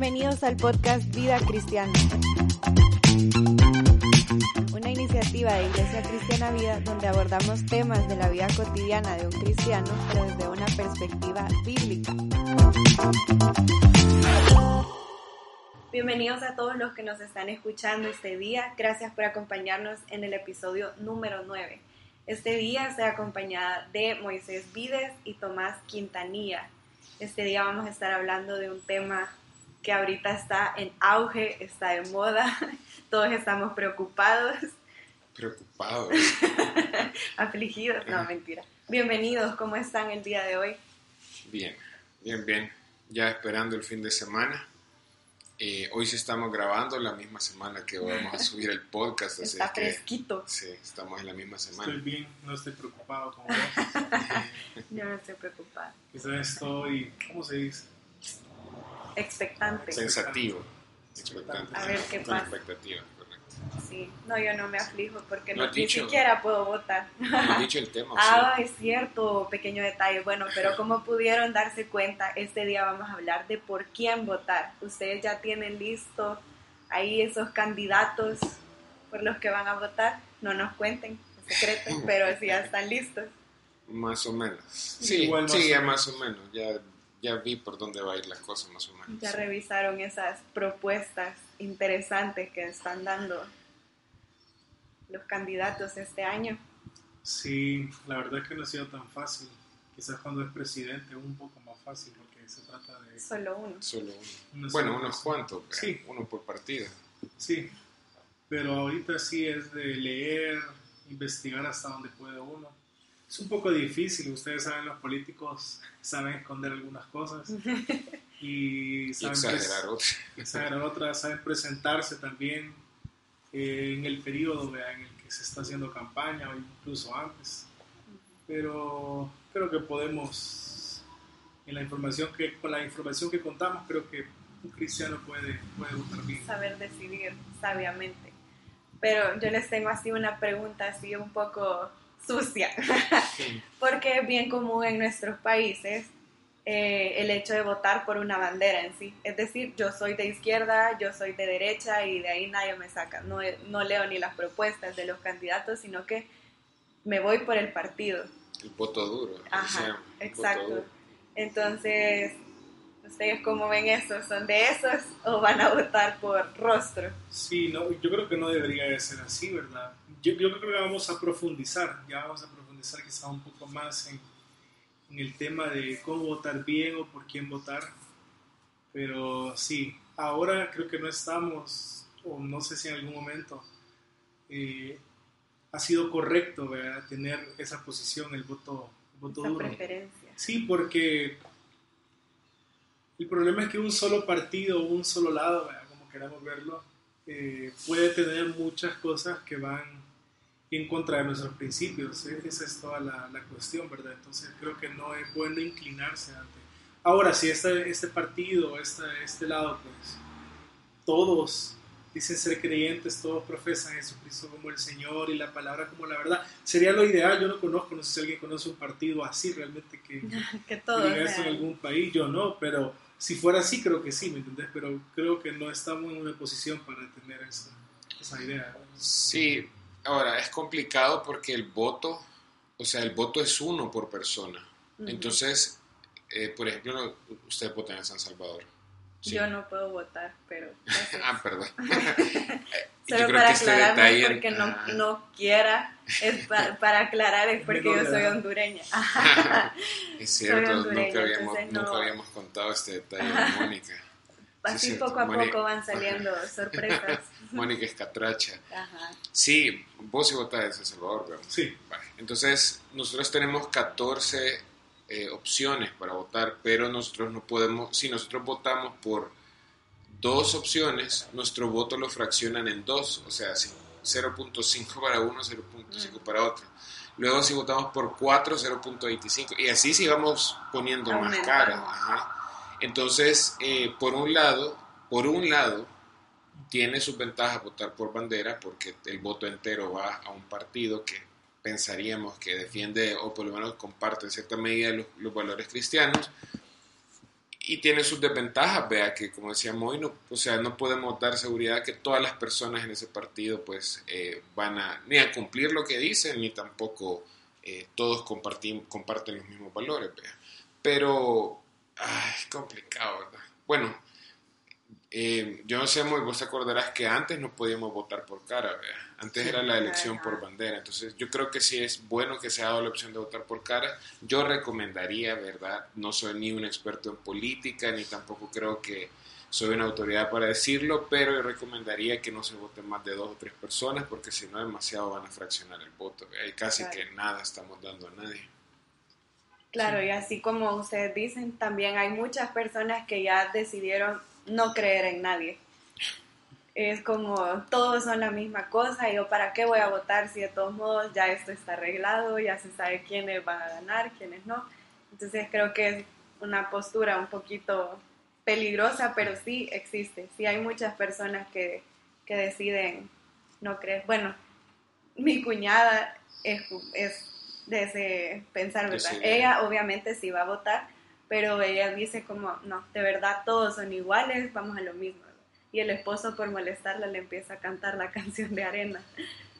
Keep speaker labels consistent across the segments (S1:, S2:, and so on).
S1: Bienvenidos al podcast Vida Cristiana, una iniciativa de Iglesia Cristiana Vida donde abordamos temas de la vida cotidiana de un cristiano, pero desde una perspectiva bíblica. Bienvenidos a todos los que nos están escuchando este día. Gracias por acompañarnos en el episodio número 9. Este día se acompañada de Moisés Vides y Tomás Quintanilla. Este día vamos a estar hablando de un tema que ahorita está en auge, está de moda, todos estamos preocupados.
S2: Preocupados.
S1: Afligidos, no, mentira. Bienvenidos, ¿cómo están el día de hoy?
S2: Bien, bien, bien. Ya esperando el fin de semana. Eh, hoy sí estamos grabando la misma semana que vamos a subir el podcast.
S1: Está
S2: así que,
S1: fresquito.
S2: Sí, estamos en la misma semana.
S3: Estoy bien, no estoy preocupado como vos.
S1: Yo no estoy preocupada.
S3: Quizás estoy, ¿cómo se dice?
S1: Expectante.
S2: Sensativo. Expectante.
S1: A ver qué
S2: Con
S1: pasa.
S2: expectativa, correcto.
S1: Sí, no, yo no me aflijo porque
S2: No
S1: no,
S2: has
S1: ni
S2: dicho.
S1: siquiera puedo votar.
S2: No has dicho el tema, ¿o
S1: Ah,
S2: sí?
S1: es cierto, pequeño detalle. Bueno, pero como pudieron darse cuenta, este día vamos a hablar de por quién votar. Ustedes ya tienen listo ahí esos candidatos por los que van a votar. No nos cuenten, es secreto, pero si ya están listos.
S2: Más o menos. Sí,
S3: Igual más
S2: sí,
S3: o
S2: ya
S3: menos.
S2: más o menos. Ya, ya vi por dónde va a ir la cosa, más o menos.
S1: Ya revisaron esas propuestas interesantes que están dando los candidatos este año.
S3: Sí, la verdad es que no ha sido tan fácil. Quizás cuando es presidente es un poco más fácil porque se trata de...
S1: Solo uno.
S2: Solo uno. Bueno, unos cuantos,
S3: Sí.
S2: uno por partida.
S3: Sí, pero ahorita sí es de leer, investigar hasta donde puede uno. Es un poco difícil, ustedes saben, los políticos saben esconder algunas cosas y
S2: Y
S3: saben
S2: exagerar
S3: pres-
S2: otro.
S3: exagerar otras, saben presentarse también eh, en el periodo vea, en el que se está haciendo campaña o incluso antes. Pero creo que podemos, en la información que, con la información que contamos, creo que un cristiano puede, puede votar bien.
S1: saber decidir sabiamente. Pero yo les tengo así una pregunta así un poco sucia, porque es bien común en nuestros países eh, el hecho de votar por una bandera en sí. Es decir, yo soy de izquierda, yo soy de derecha y de ahí nadie me saca. No, no leo ni las propuestas de los candidatos, sino que me voy por el partido.
S2: El voto duro.
S1: Ajá, exacto.
S2: duro.
S1: Entonces, ¿ustedes cómo ven eso? ¿Son de esos o van a votar por rostro?
S3: Sí, no, yo creo que no debería de ser así, ¿verdad? Yo, yo creo que vamos a profundizar, ya vamos a profundizar quizás un poco más en, en el tema de cómo votar bien o por quién votar. Pero sí, ahora creo que no estamos, o no sé si en algún momento eh, ha sido correcto ¿verdad? tener esa posición, el voto, el voto
S1: Esa
S3: duro.
S1: preferencia.
S3: Sí, porque el problema es que un solo partido, un solo lado, ¿verdad? como queramos verlo, eh, puede tener muchas cosas que van en contra de nuestros principios. ¿eh? Esa es toda la, la cuestión, ¿verdad? Entonces creo que no es bueno inclinarse ante... Ahora, si este, este partido, este, este lado, pues todos dicen ser creyentes, todos profesan a Jesucristo como el Señor y la palabra como la verdad, sería lo ideal. Yo no conozco, no sé si alguien conoce un partido así realmente que
S1: Que todo
S3: diga eso
S1: sea-
S3: en algún país, yo no, pero si fuera así creo que sí, ¿me entendés? Pero creo que no estamos en una posición para tener esa, esa idea.
S2: Sí, ahora es complicado porque el voto, o sea, el voto es uno por persona. Entonces, eh, por ejemplo, no- ustedes votan en San Salvador. Sí.
S1: Yo no puedo votar, pero...
S2: Ah, perdón. Yo
S1: Solo
S2: creo
S1: para
S2: que este
S1: aclararme,
S2: detalle-
S1: porque no,
S2: Ah.
S1: no quiera, es pa- para aclarar, es porque yo soy hondureña.
S2: Es cierto,
S1: hondureña,
S2: nunca habíamos,
S1: no-
S2: nunca habíamos contado este detalle de Mónica.
S1: Así poco a
S2: Mónica-
S1: poco van saliendo sorpresas.
S2: Mónica Escatracha.
S1: Ajá.
S2: Sí, vos sí votás en San Salvador, ¿verdad?
S3: Sí,
S2: Vale, Entonces, nosotros tenemos 14 eh, opciones para votar, pero nosotros no podemos, si nosotros votamos por dos opciones, nuestro voto lo fraccionan en dos, o sea, si 0.5 para uno, 0.5 para otro. Luego si votamos por 4, 0.25. Y así si vamos poniendo más caras. Ajá. Entonces, eh, por un lado, por un lado, tiene sus ventajas votar por bandera porque el voto entero va a un partido que pensaríamos que defiende o por lo menos comparte en cierta medida los, valores cristianos y tiene sus desventajas, vea que como decíamos hoy, no, o sea, no podemos dar seguridad que todas las personas en ese partido pues eh, van a ni a cumplir lo que dicen, ni tampoco eh, todos comparten, comparten los mismos valores, vea. Pero es complicado, ¿verdad? Bueno, eh, yo no sé, muy vos te acordarás que antes no podíamos votar por cara, ¿vea? Antes era la elección por bandera. Entonces, yo creo que sí es bueno que se ha dado la opción de votar por cara. Yo recomendaría, ¿verdad? No soy ni un experto en política, ni tampoco creo que soy una autoridad para decirlo, pero yo recomendaría que no se voten más de dos o tres personas, porque si no, demasiado van a fraccionar el voto. Hay casi que nada estamos dando a nadie.
S1: Claro, y así como ustedes dicen, también hay muchas personas que ya decidieron no creer en nadie es como todos son la misma cosa, y yo para qué voy a votar si de todos modos ya esto está arreglado, ya se sabe quiénes van a ganar, quiénes no. Entonces creo que es una postura un poquito peligrosa, pero sí existe. Sí hay muchas personas que, que deciden no creer. Bueno, mi cuñada es, es de ese pensar, ¿verdad? Ella obviamente sí va a votar, pero ella dice como, no, de verdad todos son iguales, vamos a lo mismo y el esposo por molestarla le empieza a cantar la canción de Arena.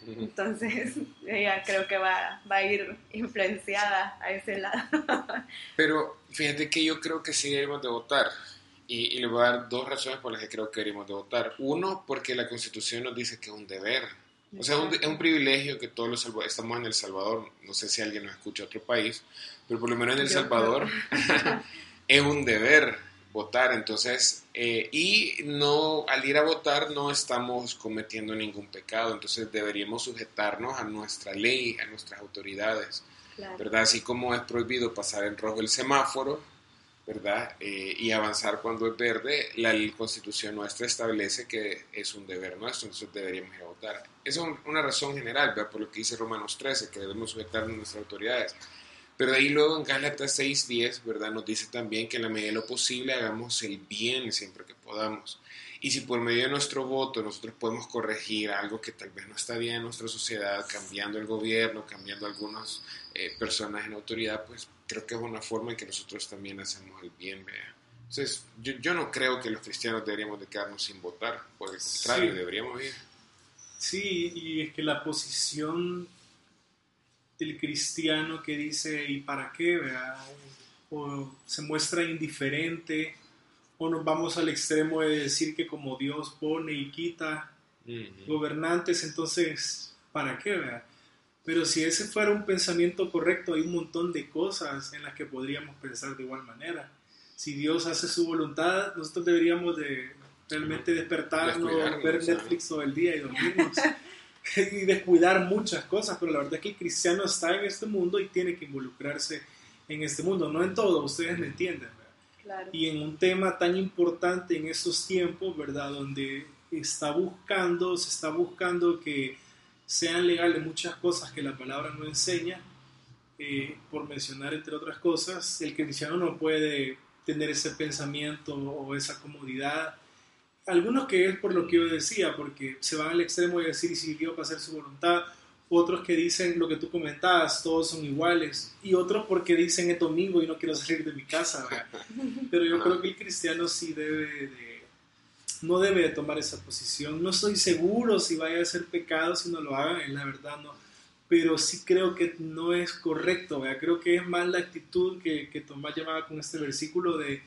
S1: Entonces ella creo que va, va a ir influenciada a ese lado.
S2: Pero fíjate que yo creo que sí debemos de votar. Y, y, le voy a dar dos razones por las que creo que deberíamos de votar. Uno, porque la Constitución nos dice que es un deber. O sea, es un, privilegio que todos los estamos en El Salvador, no sé si alguien nos escucha otro país, pero por lo menos en El Salvador es un deber votar. Entonces, eh, y no, al ir a votar no estamos cometiendo ningún pecado, entonces deberíamos sujetarnos a nuestra ley, a nuestras autoridades, ¿verdad? Así como es prohibido pasar en rojo el semáforo, Eh, y avanzar cuando es verde, la, constitución nuestra establece que es un deber nuestro, entonces deberíamos votar. Esa es una razón general, ¿verdad? Por lo que dice Romanos 13, que debemos sujetarnos a nuestras autoridades. Pero ahí luego en Gálatas 6.10, ¿verdad? Nos dice también que en la medida de lo posible hagamos el bien siempre que podamos. Y si por medio de nuestro voto nosotros podemos corregir algo que tal vez no está bien en nuestra sociedad, cambiando el gobierno, cambiando algunas eh, personas en autoridad, pues creo que es una forma en que nosotros también hacemos el bien, vea. Entonces, yo, yo, no creo que los cristianos deberíamos de quedarnos sin votar, por el contrario, deberíamos ir.
S3: Sí, y es que la posición el cristiano que dice, ¿y para qué? O se muestra indiferente, o nos vamos al extremo de decir que como Dios pone y quita gobernantes, entonces, ¿para qué? Pero si ese fuera un pensamiento correcto, hay un montón de cosas en las que podríamos pensar de igual manera. Si Dios hace su voluntad, nosotros deberíamos de realmente despertarnos, ver Netflix todo el día y dormirnos. y descuidar muchas cosas, pero la verdad es que el cristiano está en este mundo y tiene que involucrarse en este mundo, no en todo, ustedes me entienden. Y en un tema tan importante en estos tiempos, ¿verdad? Donde está buscando, se está buscando que sean legales muchas cosas que la palabra no enseña, eh, por mencionar entre otras cosas, el cristiano no puede tener ese pensamiento o esa comodidad algunos que es por lo que yo decía, porque se van al extremo de decir si Dios va a hacer su voluntad, otros que dicen lo que tú comentabas, todos son iguales, y otros porque dicen es domingo y no quiero salir de mi casa. Pero yo creo que el cristiano sí debe de, no debe de tomar esa posición. No estoy seguro si vaya a ser pecado si no lo hagan, en la verdad no. Pero sí creo que no es correcto, creo que es más la actitud que, que Tomás llamaba con este versículo de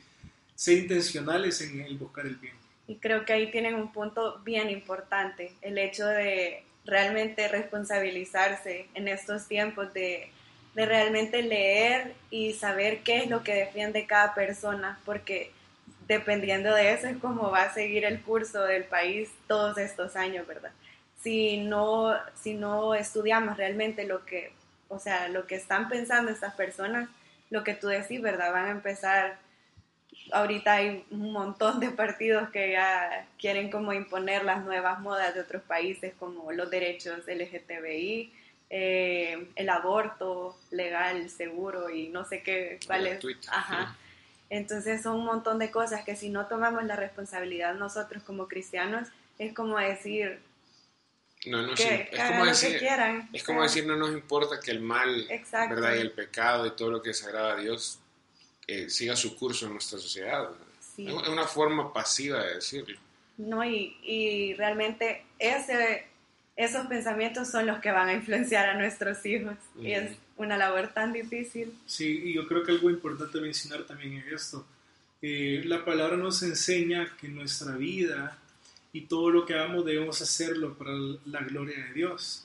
S3: ser intencionales en el buscar el bien.
S1: Y creo que ahí tienen un punto bien importante, el hecho de realmente responsabilizarse en estos tiempos, de, de realmente leer y saber qué es lo que defiende cada persona, porque dependiendo de eso es como va a seguir el curso del país todos estos años, ¿verdad? Si no, si no estudiamos realmente lo que, o sea, lo que están pensando estas personas, lo que tú decís, ¿verdad? Van a empezar ahorita hay un montón de partidos que ya quieren como imponer las nuevas modas de otros países como los derechos LGTBI, eh, el aborto legal, seguro y no sé qué, cuál es. Ajá. Entonces son un montón de cosas que si no tomamos la responsabilidad nosotros como cristianos, es como decir...
S2: No, no, que, es como decir, es como decir no nos importa que el mal, ¿verdad? Y el pecado y todo lo que desagrada a Dios eh, siga su curso en nuestra sociedad. Es una forma pasiva de decirlo.
S1: No, y, y realmente ese, esos pensamientos son los que van a influenciar a nuestros hijos. Y es una labor tan difícil.
S3: Sí, y yo creo que algo importante mencionar también es esto. Eh, la palabra nos enseña que nuestra vida y todo lo que hagamos debemos hacerlo para la gloria de Dios.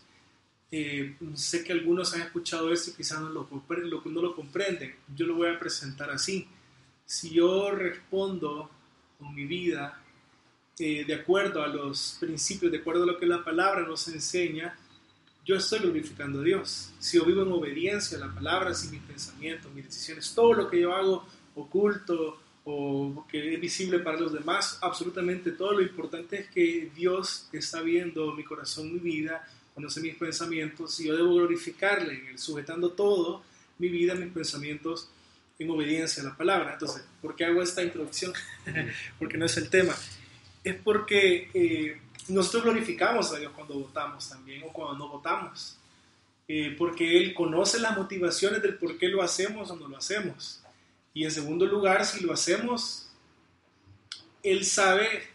S3: Eh, sé que algunos han escuchado esto y quizás no lo, comprenden. Yo lo voy a presentar así. Si yo respondo con mi vida eh, de acuerdo a los principios, de acuerdo a lo que la palabra nos enseña, yo estoy glorificando a Dios. Si yo vivo en obediencia a la palabra, si mis pensamientos, mis decisiones, todo lo que yo hago oculto o que es visible para los demás, absolutamente todo lo importante es que Dios está viendo mi corazón, mi vida, conoce mis pensamientos y yo debo glorificarle, sujetando todo, mi vida, mis pensamientos en obediencia a la palabra. Entonces, ¿por qué hago esta introducción? Porque no es el tema es porque eh, nosotros glorificamos a Dios cuando votamos también o cuando no votamos. Eh, porque Él conoce las motivaciones del por qué lo hacemos o no lo hacemos. Y en segundo lugar, si lo hacemos, Él sabe,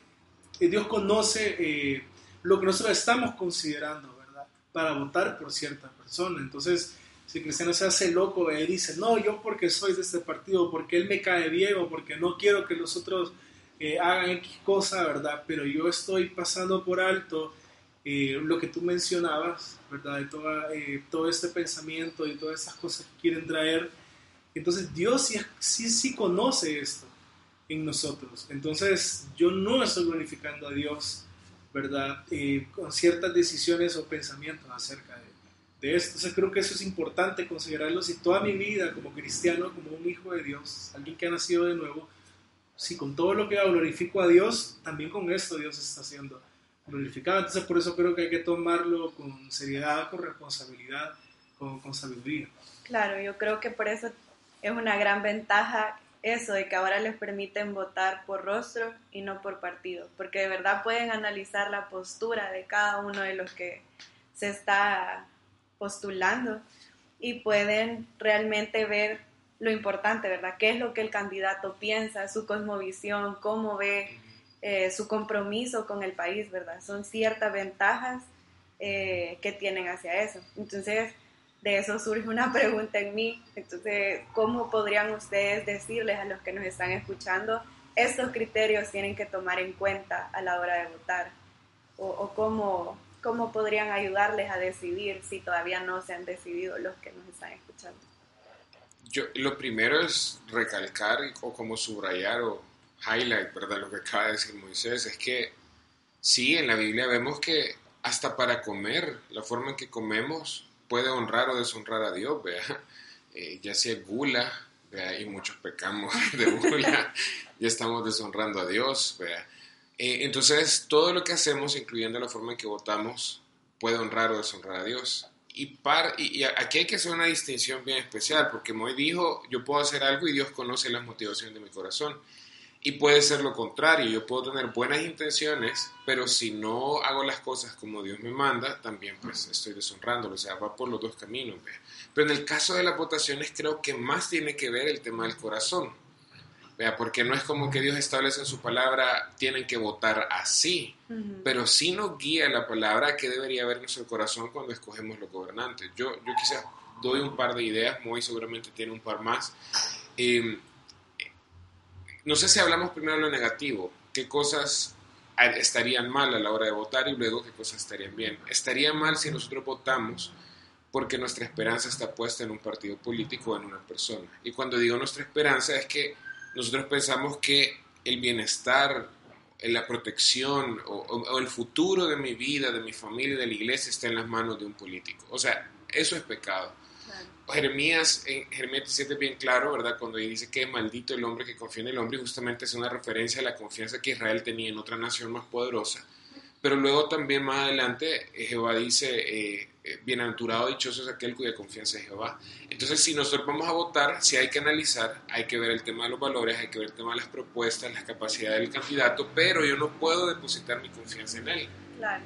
S3: eh, Dios conoce lo que nosotros estamos considerando. Para votar por cierta persona. Entonces, si cristiano se hace loco y dice, no, yo porque soy de este partido, porque él me cae bien o porque no quiero que los otros hagan X cosa, ¿verdad? Pero yo estoy pasando por alto eh, lo que tú mencionabas, ¿verdad? Eh, todo este pensamiento y todas esas cosas que quieren traer. Entonces Dios sí, sí, sí conoce esto en nosotros. Entonces yo no estoy glorificando a Dios, ¿verdad? Eh, con ciertas decisiones o pensamientos acerca de, de, esto. Entonces creo que eso es importante considerarlo. Si toda mi vida como cristiano, como un hijo de Dios, alguien que ha nacido de nuevo, si con todo lo que hago glorifico a Dios, también con esto Dios está siendo glorificado. Entonces por eso creo que hay que tomarlo con seriedad, con responsabilidad, con, con sabiduría.
S1: Claro, yo creo que por eso es una gran ventaja eso de que ahora les permiten votar por rostro y no por partido, porque de verdad pueden analizar la postura de cada uno de los que se está postulando y pueden realmente ver lo importante, ¿verdad? ¿Qué es lo que el candidato piensa, su cosmovisión, cómo ve eh, su compromiso con el país, ¿verdad? Son ciertas ventajas eh, que tienen hacia eso. Entonces, de eso surge una pregunta en mí. Entonces, ¿cómo podrían ustedes decirles a los que nos están escuchando estos criterios tienen que tomar en cuenta a la hora de votar? ¿O, cómo, cómo podrían ayudarles a decidir si todavía no se han decidido los que nos están escuchando?
S2: Yo, lo primero es recalcar o como subrayar o highlight, ¿verdad? Lo que acaba de decir Moisés, es que sí, en la Biblia vemos que hasta para comer, la forma en que comemos puede honrar o deshonrar a Dios, ¿vea? Eh, ya sea gula, y muchos pecamos de gula, ya estamos deshonrando a Dios, ¿vea? Eh, entonces, todo lo que hacemos, incluyendo la forma en que votamos, puede honrar o deshonrar a Dios. Y, par, y, aquí hay que hacer una distinción bien especial, porque Moy dijo, yo puedo hacer algo y Dios conoce las motivaciones de mi corazón. Y puede ser lo contrario, yo puedo tener buenas intenciones, pero si no hago las cosas como Dios me manda, también pues estoy deshonrándolo, o sea, va por los dos caminos. Pero en el caso de las votaciones creo que más tiene que ver el tema del corazón. Vea, porque no es como que Dios establece en su palabra, tienen que votar así, pero sí nos guía la palabra que debería en nuestro corazón cuando escogemos los gobernantes. Yo, yo quizás doy un par de ideas, muy seguramente tiene un par más. Em, no sé si hablamos primero de lo negativo, qué cosas estarían mal a la hora de votar y luego qué cosas estarían bien. Estaría mal si nosotros votamos porque nuestra esperanza está puesta en un partido político o en una persona. Y cuando digo nuestra esperanza es que nosotros pensamos que el bienestar, la protección o, el futuro de mi vida, de mi familia, de la iglesia está en las manos de un político. O sea, eso es pecado. Jeremías, en Jeremías 7 bien claro, ¿verdad? Cuando dice que maldito el hombre que confía en el hombre, justamente es una referencia a la confianza que Israel tenía en otra nación más poderosa. Pero luego también más adelante eh, Jehová dice, eh, eh, bienaventurado, dichoso es aquel cuya confianza es Jehová. Entonces, si nosotros vamos a votar, si hay que analizar, hay que ver el tema de los valores, hay que ver el tema de las propuestas, las capacidades del candidato, pero yo no puedo depositar mi confianza en él.
S1: Claro.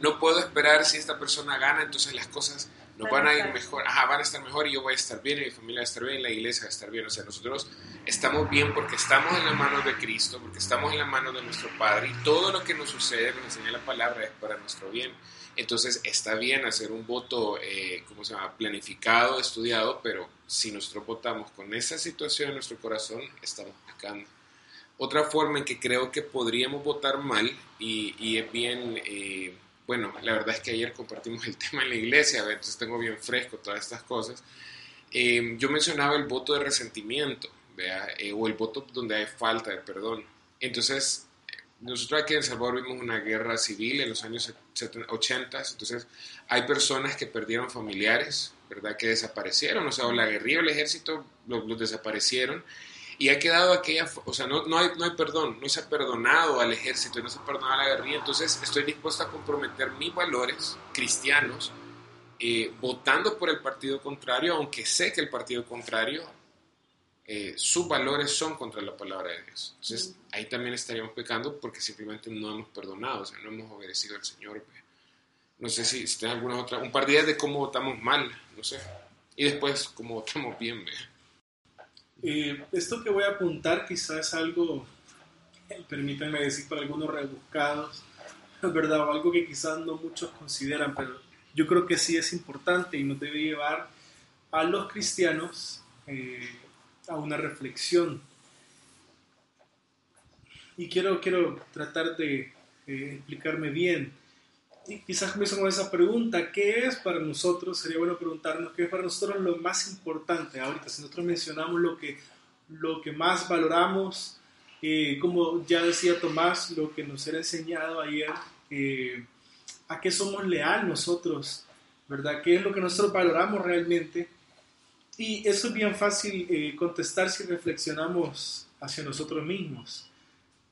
S2: No puedo esperar si esta persona gana, entonces las cosas nos van, a ir mejor, ajá, van a estar mejor y yo voy a estar bien, y mi familia va a estar bien, la iglesia va a estar bien. O sea, nosotros estamos bien porque estamos en la mano de Cristo, porque estamos en la mano de nuestro Padre y todo lo que nos sucede, nos enseña la palabra, es para nuestro bien. Entonces está bien hacer un voto, eh, ¿cómo se llama?, planificado, estudiado, pero si nosotros votamos con esa situación en nuestro corazón, estamos pecando. Otra forma en que creo que podríamos votar mal, y, y es bien... Eh, bueno, la verdad es que ayer compartimos el tema en la iglesia, entonces tengo bien fresco todas estas cosas. Eh, yo mencionaba el voto de resentimiento, eh, o el voto donde hay falta de perdón. Entonces, nosotros aquí en El Salvador vimos una guerra civil en los años 80, entonces hay personas que perdieron familiares, ¿verdad? Que desaparecieron, o sea, la guerrilla o el ejército los desaparecieron y ha quedado aquella, o sea, no, no, hay, no hay perdón, no se ha perdonado al ejército, no se ha perdonado a la guerrilla, entonces estoy dispuesto a comprometer mis valores cristianos eh, votando por el partido contrario, aunque sé que el partido contrario, eh, sus valores son contra la palabra de Dios. Entonces ahí también estaríamos pecando porque simplemente no hemos perdonado, o sea, no hemos obedecido al Señor. No sé si, si alguna otra, un par de días de cómo votamos mal, no sé. Y después cómo votamos bien, ¿ve?
S3: Esto que voy a apuntar quizás es algo, permítanme decir, para algunos rebuscados, ¿verdad? O algo que quizás no muchos consideran, pero yo creo que sí es importante y nos debe llevar a los cristianos eh, a una reflexión. Y quiero, quiero tratar de eh, explicarme bien y quizás comienzo con esa pregunta, ¿qué es para nosotros? Sería bueno preguntarnos qué es para nosotros lo más importante ahorita. Si nosotros mencionamos lo que, lo que más valoramos, eh, como ya decía Tomás, lo que nos era enseñado ayer, eh, a qué somos leal nosotros, ¿verdad? ¿Qué es lo que nosotros valoramos realmente? Y eso es bien fácil eh, contestar si reflexionamos hacia nosotros mismos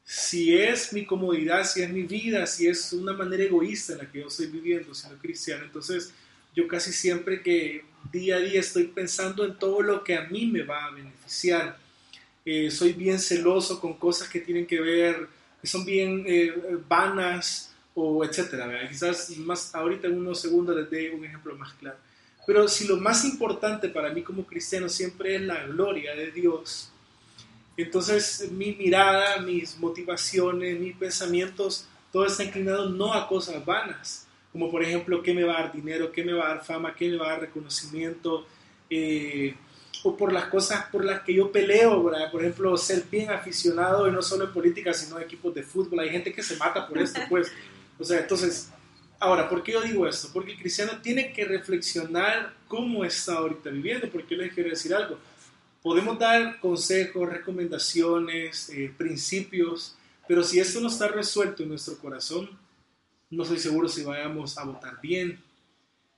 S3: si es mi comodidad, si es mi vida, si es una manera egoísta en la que yo estoy viviendo siendo cristiano, entonces yo casi siempre que día a día estoy pensando en todo lo que a mí me va a beneficiar. Eh, soy bien celoso con cosas que tienen que ver, que son bien eh, vanas o etcétera. Quizás más ahorita en unos segundos les dé un ejemplo más claro. Pero si lo más importante para mí como cristiano siempre es la gloria de Dios, entonces mi mirada, mis motivaciones, mis pensamientos, todo está inclinado no a cosas vanas, como por ejemplo qué me va a dar dinero, qué me va a dar fama, qué me va a dar reconocimiento, eh, o por las cosas por las que yo peleo, por ejemplo, ser bien aficionado y no solo en política, sino en equipos de fútbol. Hay gente que se mata por esto, pues. O sea, entonces, ahora, ¿por qué yo digo esto? Porque el cristiano tiene que reflexionar cómo está ahorita viviendo, porque yo les quiero decir algo podemos dar consejos, recomendaciones, eh, principios, pero si esto no está resuelto en nuestro corazón, no estoy seguro si vayamos a votar bien.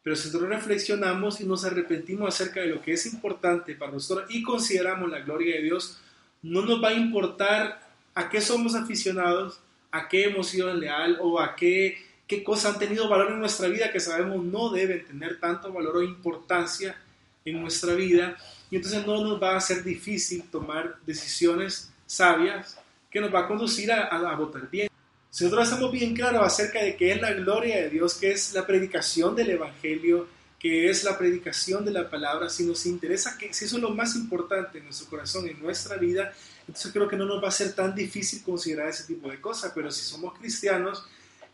S3: Pero si nosotros reflexionamos y nos arrepentimos acerca de lo que es importante para nosotros y consideramos la gloria de Dios, no nos va a importar a qué somos aficionados, a qué hemos sido leal o a qué, qué cosas han tenido valor en nuestra vida que sabemos no deben tener tanto valor o importancia en nuestra vida y entonces no nos va a ser difícil tomar decisiones sabias que nos va a conducir a, votar bien. Si nosotros estamos bien claros acerca de qué es la gloria de Dios, qué es la predicación del Evangelio, qué es la predicación de la palabra, si nos interesa que si eso es lo más importante en nuestro corazón, en nuestra vida, entonces creo que no nos va a ser tan difícil considerar ese tipo de cosas, pero si somos cristianos,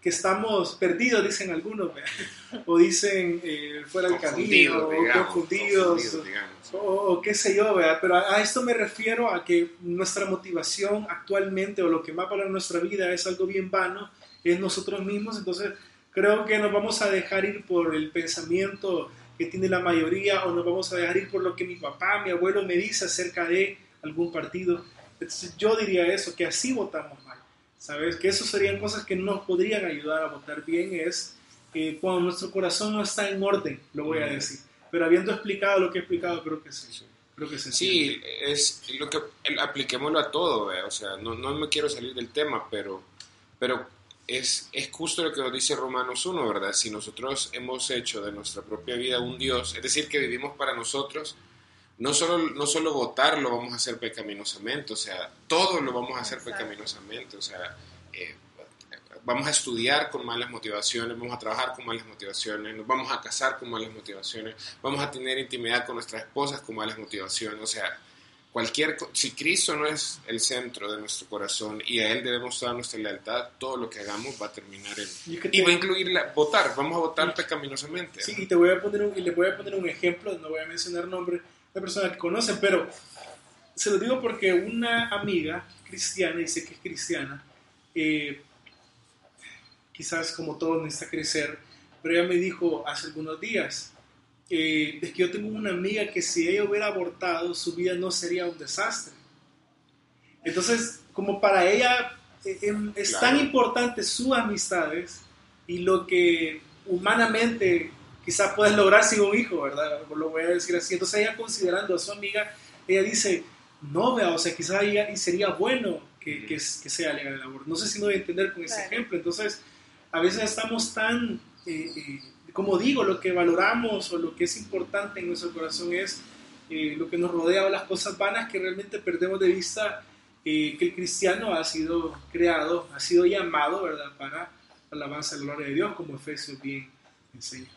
S3: que estamos perdidos, dicen algunos, o dicen eh, fuera del camino, o confundidos, o, qué sé yo, pero a, esto me refiero a que nuestra motivación actualmente, o lo que más para nuestra vida es algo bien vano, es nosotros mismos, entonces creo que nos vamos a dejar ir por el pensamiento que tiene la mayoría, o nos vamos a dejar ir por lo que mi papá, mi abuelo me dice acerca de algún partido. Entonces yo diría eso, que así votamos mal. ¿Sabes? Que eso serían cosas que nos podrían ayudar a votar bien, es eh, cuando nuestro corazón no está en orden, lo voy a decir. Pero habiendo explicado lo que he explicado, creo que sí. Creo que
S2: sí, es lo que apliquémoslo a todo, o sea, no, no, me quiero salir del tema, pero, pero es, es justo lo que nos dice Romanos 1, ¿verdad? Si nosotros hemos hecho de nuestra propia vida un Dios, es decir, que vivimos para nosotros, no solo, no solo votar lo vamos a hacer pecaminosamente, o sea, todo lo vamos a hacer pecaminosamente, o sea, eh, vamos a estudiar con malas motivaciones, vamos a trabajar con malas motivaciones, nos vamos a casar con malas motivaciones, vamos a tener intimidad con nuestras esposas con malas motivaciones, o sea, cualquier si Cristo no es el centro de nuestro corazón y a él debemos dar nuestra lealtad, todo lo que hagamos va a terminar en y, va a incluir votar, vamos a votar pecaminosamente.
S3: Sí, y te voy a poner un, y le voy a poner un ejemplo, no voy a mencionar nombre de persona que conocen, pero se lo digo porque una amiga cristiana, dice que es cristiana, eh, quizás como todos necesita crecer, pero ella me dijo hace algunos días, eh, es que yo tengo una amiga que si ella hubiera abortado, su vida no sería un desastre. Entonces, como para ella eh, em, es tan importante sus amistades y lo que humanamente quizás puedes lograr sin un hijo, ¿verdad? Lo voy a decir así. Entonces ella considerando a su amiga, ella dice, no, vea, o sea, quizás ella, sería bueno que, que, sea legal el aborto. No sé si me voy a entender con ese ejemplo. Entonces, a veces estamos tan, eh, eh, como digo, lo que valoramos o lo que es importante en nuestro corazón es eh, lo que nos rodea o las cosas vanas que realmente perdemos de vista que el cristiano ha sido creado, ha sido llamado, ¿verdad?, para la alabanza y la gloria de Dios, como Efesios bien enseña.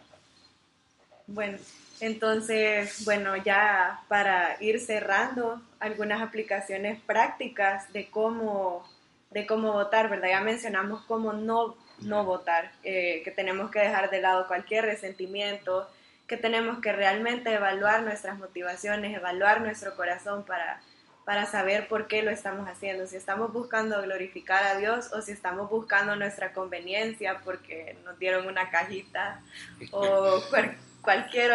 S1: Bueno, entonces, bueno, ya para ir cerrando, algunas aplicaciones prácticas de cómo, de cómo votar, ¿verdad? Ya mencionamos cómo no, no votar, eh, que tenemos que dejar de lado cualquier resentimiento, que tenemos que realmente evaluar nuestras motivaciones, evaluar nuestro corazón para, para saber por qué lo estamos haciendo, si estamos buscando glorificar a Dios o si estamos buscando nuestra conveniencia porque nos dieron una cajita o cualquier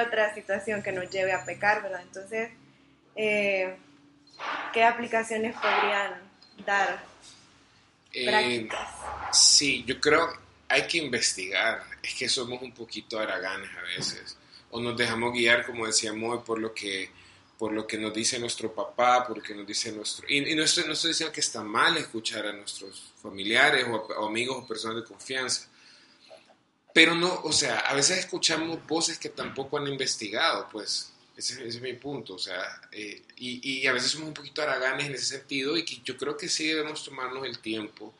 S1: otra situación que nos lleve a pecar, ¿verdad? Entonces, eh, ¿qué aplicaciones podrían dar?
S2: Eh, sí, yo creo hay que investigar. Es que somos un poquito haraganes a veces. O nos dejamos guiar, como decíamos, por lo que por lo que nos dice nuestro papá, por lo que nos dice nuestro... Y, no, estoy, no, estoy, diciendo que está mal escuchar a nuestros familiares o amigos o personas de confianza, pero no, o sea, a veces escuchamos voces que tampoco han investigado, pues, ese, es mi punto, o sea, eh, y, y, a veces somos un poquito haraganes en ese sentido y que yo creo que sí debemos tomarnos el tiempo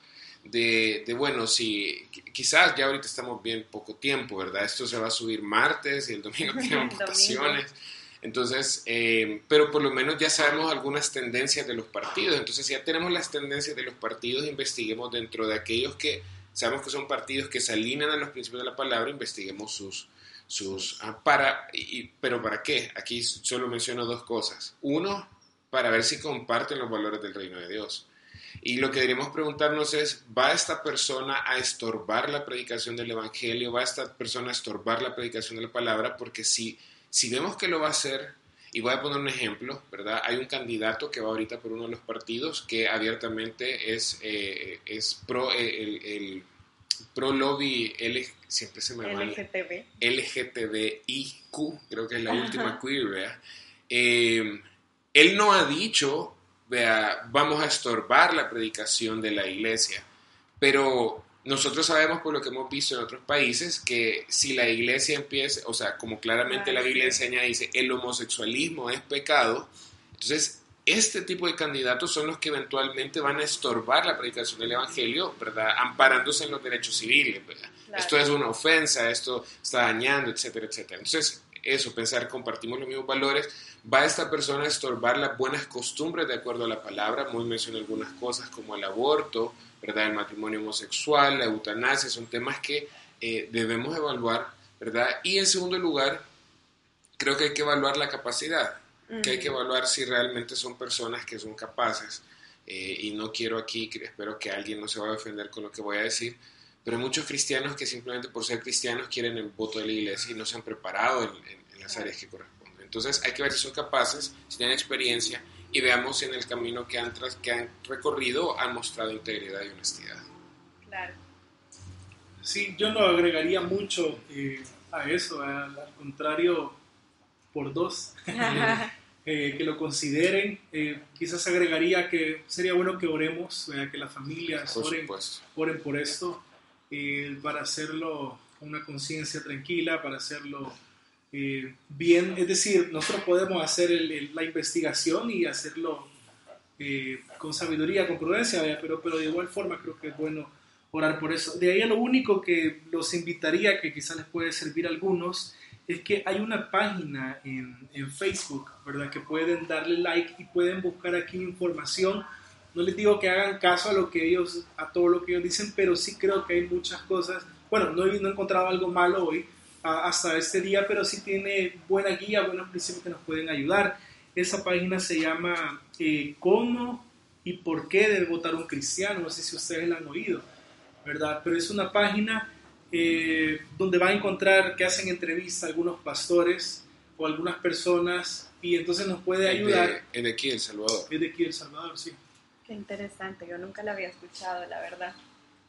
S2: de, de, bueno, si quizás ya ahorita estamos bien poco tiempo, ¿verdad? Esto se va a subir martes y el domingo tenemos votaciones. Entonces, eh, pero por lo menos ya sabemos algunas tendencias de los partidos. Entonces, ya tenemos las tendencias de los partidos, investiguemos dentro de aquellos que sabemos que son partidos que se alinean a los principios de la palabra, investiguemos sus... sus ah, para, y, pero ¿para qué? Aquí solo menciono dos cosas. Uno, para ver si comparten los valores del reino de Dios. Y lo que deberíamos preguntarnos es, ¿va esta persona a estorbar la predicación del Evangelio? ¿Va esta persona a estorbar la predicación de la palabra? Porque si, si vemos que lo va a hacer, y voy a poner un ejemplo, ¿verdad? Hay un candidato que va ahorita por uno de los partidos que abiertamente es, eh, es pro el, el, pro lobby L, siempre se me LGTB. LGTBIQ, creo que es la última queer, ¿verdad? Eh, él no ha dicho, vea, vamos a estorbar la predicación de la iglesia, pero nosotros sabemos por lo que hemos visto en otros países que si la iglesia empieza, o sea, como claramente la Biblia enseña, dice, el homosexualismo es pecado, entonces este tipo de candidatos son los que eventualmente van a estorbar la predicación del Evangelio, ¿verdad? Amparándose en los derechos civiles, ¿verdad? Esto es una ofensa, esto está dañando, etcétera, etcétera. Entonces, eso, pensar, compartimos los mismos valores, va esta persona a estorbar las buenas costumbres de acuerdo a la palabra, muy mencioné algunas cosas como el aborto, ¿verdad? El matrimonio homosexual, la eutanasia, son temas que eh, debemos evaluar, ¿verdad? Y en segundo lugar, creo que hay que evaluar la capacidad, que hay que evaluar si realmente son personas que son capaces. Eh, y no quiero aquí, espero que alguien no se vaya a defender con lo que voy a decir, pero hay muchos cristianos que simplemente por ser cristianos quieren el voto de la iglesia y no se han preparado en, las áreas que corresponden. Entonces hay que ver si son capaces, si tienen experiencia y veamos si en el camino que han, que han recorrido han mostrado integridad y honestidad.
S1: Claro.
S3: Sí, yo no agregaría mucho eh, a eso, al, contrario, por dos, eh, que lo consideren. Eh, quizás agregaría que sería bueno que oremos, que las familias oren, oren, por esto, para hacerlo con una conciencia tranquila, para hacerlo eh, bien, es decir, nosotros podemos hacer la investigación y hacerlo eh, con sabiduría, con prudencia, pero, pero de igual forma creo que es bueno orar por eso. De ahí lo único que los invitaría, que quizás les puede servir a algunos, es que hay una página en, en, Facebook, ¿verdad? Que pueden darle like y pueden buscar aquí información. No les digo que hagan caso a lo que ellos, a todo lo que ellos dicen, pero sí creo que hay muchas cosas. Bueno, no he, no he encontrado algo malo hoy hasta este día, pero sí tiene buena guía, buenos principios que nos pueden ayudar. Esa página se llama eh, ¿Cómo y por qué debe votar un cristiano? No sé si ustedes la han oído, ¿verdad? Pero es una página eh, donde va a encontrar que hacen entrevistas a algunos pastores o algunas personas y entonces nos puede ayudar.
S2: Es de, aquí, El Salvador.
S3: Es de aquí, El Salvador, sí.
S1: Qué interesante, yo nunca la había escuchado, la verdad.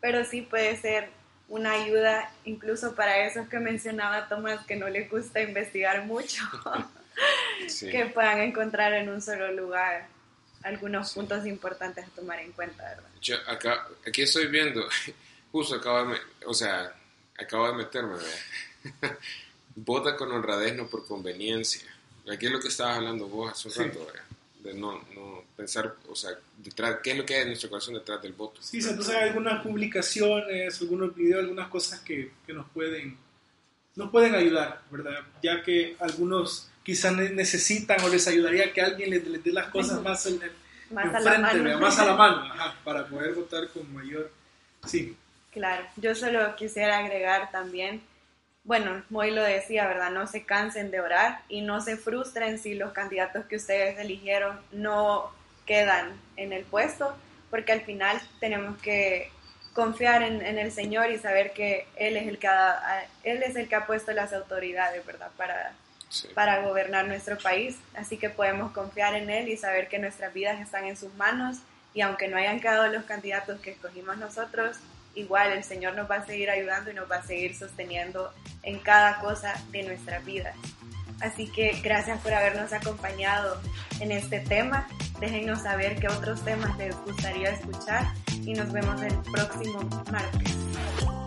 S1: Pero sí puede ser una ayuda incluso para esos que mencionaba Tomás que no les gusta investigar mucho, que puedan encontrar en un solo lugar algunos puntos importantes a tomar en cuenta, ¿verdad?
S2: Yo acá, aquí estoy viendo, justo acabo de, o sea, acabo de meterme, Vota con honradez, no por conveniencia. Aquí es lo que estabas hablando vos hace un rato, de no, no, pensar, o sea, detrás, qué es lo que hay en nuestro corazón detrás del voto.
S3: Sí, entonces hay algunas publicaciones, algunos videos, algunas cosas que, que, nos pueden nos pueden ayudar, ¿verdad? Ya que algunos quizás necesitan o les ayudaría que alguien les, dé las cosas más, en, más, a, la mano. más a la mano, para poder votar con mayor... Sí.
S1: Claro, yo solo quisiera agregar también, bueno, Moy lo decía, ¿verdad? No se cansen de orar y no se frustren si los candidatos que ustedes eligieron no quedan en el puesto, porque al final tenemos que confiar en, el Señor y saber que Él es el que ha, Él es el que ha puesto las autoridades, ¿verdad? Para, para gobernar nuestro país. Así que podemos confiar en Él y saber que nuestras vidas están en sus manos y aunque no hayan quedado los candidatos que escogimos nosotros, igual el Señor nos va a seguir ayudando y nos va a seguir sosteniendo en cada cosa de nuestra vida. Así que gracias por habernos acompañado en este tema. Déjenos saber qué otros temas les gustaría escuchar y nos vemos el próximo martes.